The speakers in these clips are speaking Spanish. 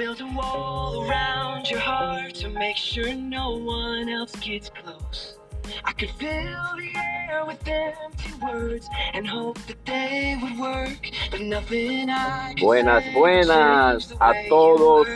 built a wall around your heart to make sure no one else gets close. I could fill the air with empty words and hope that they would work, but nothing I could Buenas, buenas a todos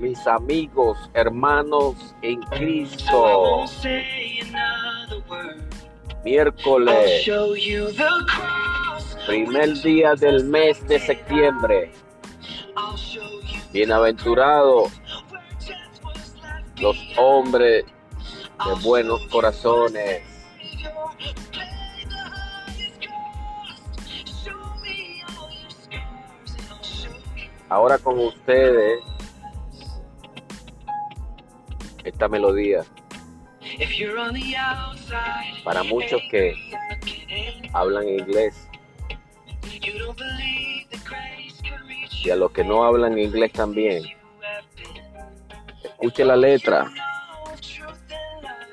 mis amigos, hermanos en Cristo. Miércoles, primer día del mes de septiembre. Bienaventurados los hombres de buenos corazones. Ahora con ustedes esta melodía para muchos que hablan inglés y a los que no hablan inglés también. you. Escuche la letra. No truth and love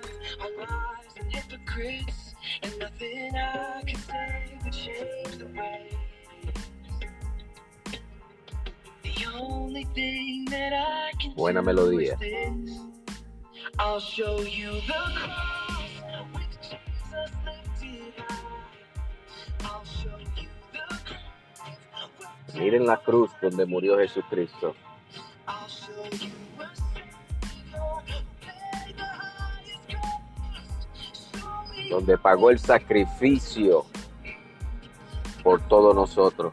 are lies Miren la cruz donde murió Jesucristo. Donde pagó el sacrificio por todos nosotros.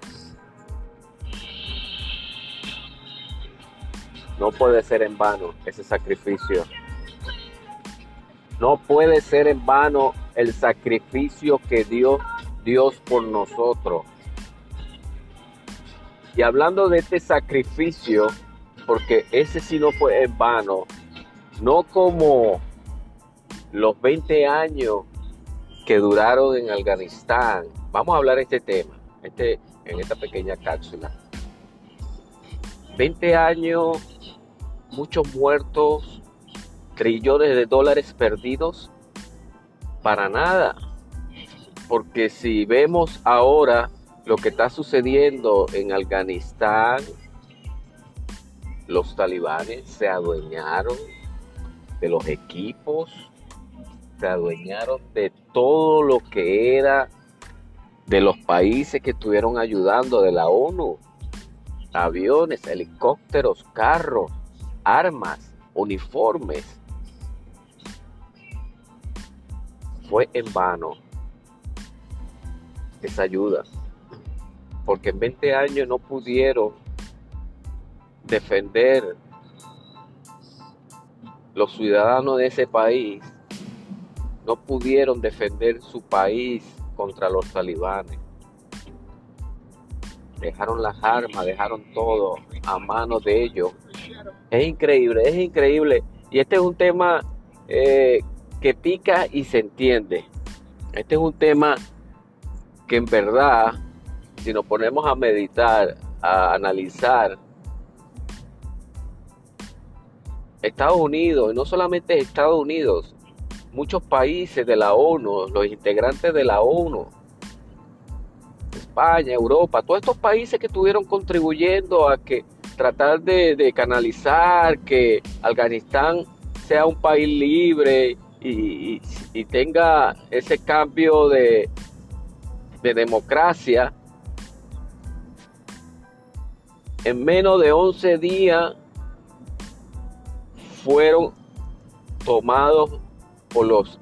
No puede ser en vano ese sacrificio. No puede ser en vano el sacrificio que dio Dios por nosotros. Y hablando de este sacrificio, porque ese sí no fue en vano, no como los 20 años que duraron en Afganistán. Vamos a hablar de este tema, este, en esta pequeña cápsula. 20 años, muchos muertos, trillones de dólares perdidos, para nada. Porque si vemos ahora lo que está sucediendo en Afganistán, los talibanes se adueñaron de los equipos, se adueñaron de todo lo que era de los países que estuvieron ayudando de la ONU. Aviones, helicópteros, carros, armas, uniformes. Fue en vano esa ayuda. Porque en 20 años no pudieron defender los ciudadanos de ese país no pudieron defender su país contra los talibanes. Dejaron las armas, dejaron todo a manos de ellos. Es increíble, es increíble. Y este es un tema eh, que pica y se entiende. Este es un tema que en verdad, si nos ponemos a meditar, a analizar, Estados Unidos, y no solamente Estados Unidos, muchos países de la ONU, los integrantes de la ONU, España, Europa, todos estos países que estuvieron contribuyendo a que tratar de, canalizar que Afganistán sea un país libre y, y- y tenga ese cambio de, de democracia, en menos de 11 días fueron tomados por los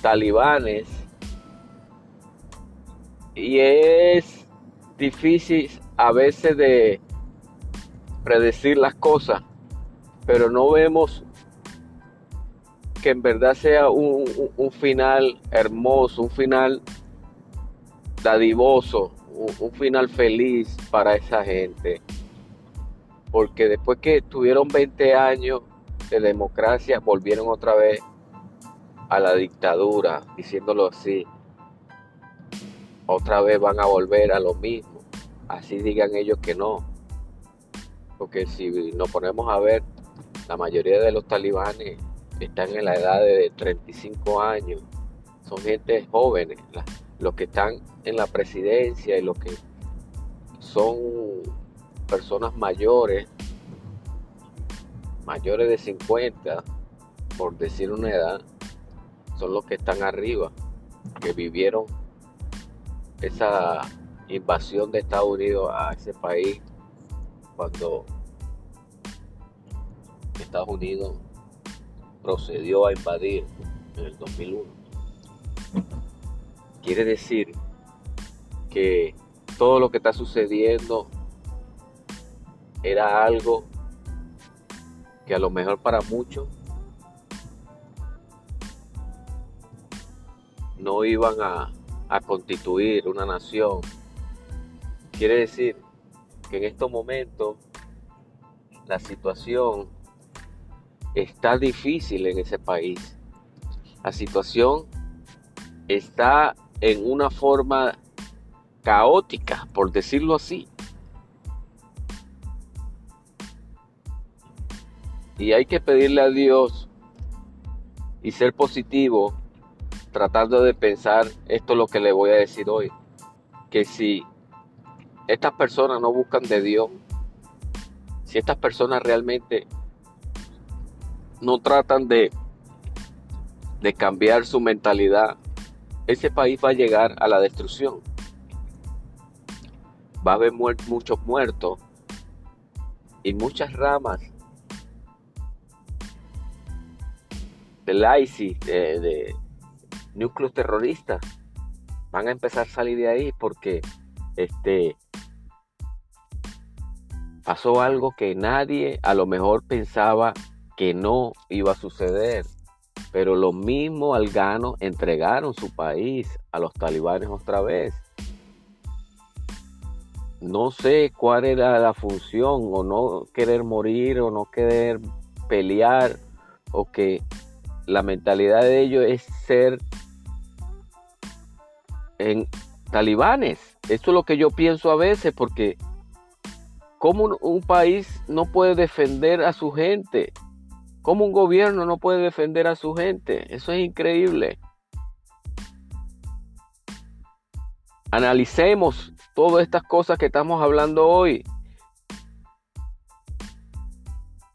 talibanes. Y es difícil a veces de predecir las cosas, pero no vemos que en verdad sea un, un- un final hermoso, un final dadivoso, un, final feliz para esa gente. Porque después que tuvieron 20 años de democracia, volvieron otra vez a la dictadura, diciéndolo así. Otra vez van a volver a lo mismo. Así digan ellos que no. Porque si nos ponemos a ver, la mayoría de los talibanes están en la edad de 35 años. Son gente jóvenes. La- los que están en la presidencia y los que son personas mayores mayores de 50, por decir una edad, son los que están arriba, que vivieron esa invasión de Estados Unidos a ese país cuando Estados Unidos procedió a invadir en el 2001. Quiere decir que todo lo que está sucediendo era algo que a lo mejor para muchos no iban a, constituir una nación. Quiere decir que en estos momentos la situación está difícil en ese país. La situación está en una forma caótica, por decirlo así. Y hay que pedirle a Dios y ser positivo tratando de pensar esto es lo que le voy a decir hoy. Que si estas personas no buscan de Dios, si estas personas realmente no tratan de, de cambiar su mentalidad, ese país va a llegar a la destrucción. Va a haber muchos muertos y muchas ramas del ISIS, de, núcleos terroristas, van a empezar a salir de ahí porque este pasó algo que nadie a lo mejor pensaba que no iba a suceder. Pero los mismos alganos entregaron su país a los talibanes otra vez. No sé cuál era la función, o no querer morir, o no querer pelear, o que la mentalidad de ellos es ser en talibanes. Esto es lo que yo pienso a veces porque ¿cómo un, país no puede defender a su gente? ¿Cómo un gobierno no puede defender a su gente? Eso es increíble. Analicemos todas estas cosas que estamos hablando hoy.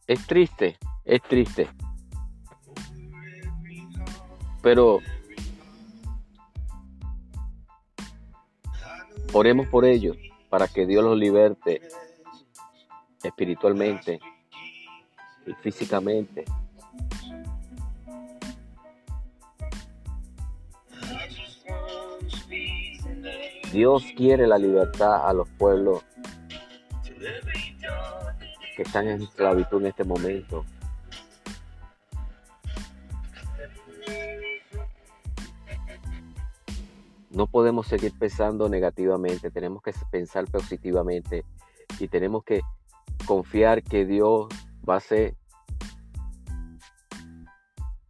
Es triste, es triste. Pero Oremos por ellos para que Dios los liberte espiritualmente y físicamente. Dios quiere la libertad a los pueblos que están en esclavitud en este momento. No podemos seguir pensando negativamente, tenemos que pensar positivamente y tenemos que confiar que Dios va a hacer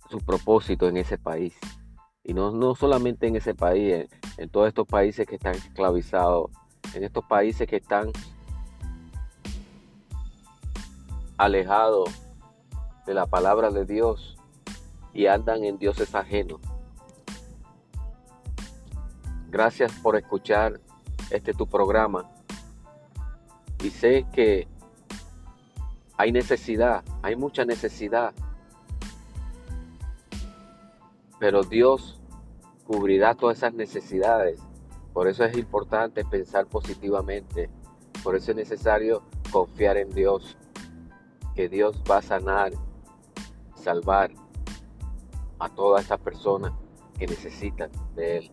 su propósito en ese país. Y no, no solamente en ese país, en, en todos estos países que están esclavizados, en estos países que están alejados de la palabra de Dios y andan en dioses ajenos. Gracias por escuchar este tu programa. Y sé que hay necesidad, hay mucha necesidad. Pero Dios cubrirá todas esas necesidades. Por eso es importante pensar positivamente. Por eso es necesario confiar en Dios. Que Dios va a sanar, salvar a todas esas personas que necesitan de Él.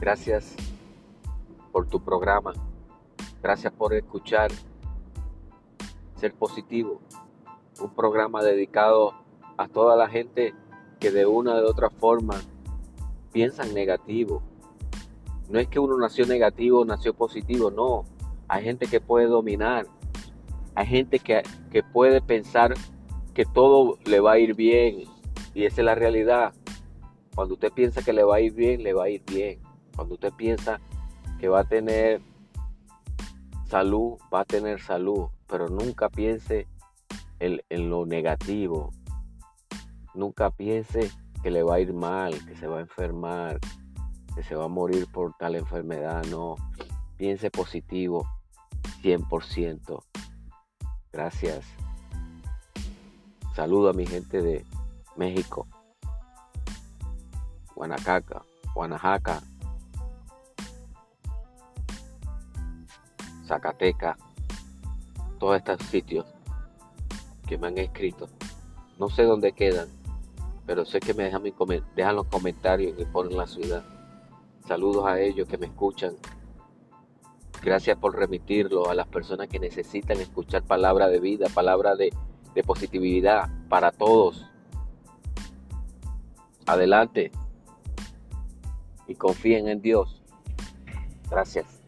Gracias por tu programa. Gracias por escuchar Ser Positivo. Un programa dedicado a toda la gente que de una u otra forma piensan negativo. No es que uno nació negativo, nació positivo, no. Hay gente que puede dominar. Hay gente que, que puede pensar que todo le va a ir bien. Y esa es la realidad. Cuando usted piensa que le va a ir bien, le va a ir bien. Cuando usted piensa que va a tener salud, va a tener salud, pero nunca piense en, lo negativo. Nunca piense que le va a ir mal, que se va a enfermar, que se va a morir por tal enfermedad. No, piense positivo 100%. Gracias. Saludo a mi gente de México, Guanacaca, Guanajaca, Zacatecas, todos estos sitios que me han escrito. No sé dónde quedan, pero sé que me dejan, dejan los comentarios y ponen la ciudad. Saludos a ellos que me escuchan. Gracias por remitirlo a las personas que necesitan escuchar palabra de vida, palabra de positividad para todos. Adelante y confíen en Dios. Gracias.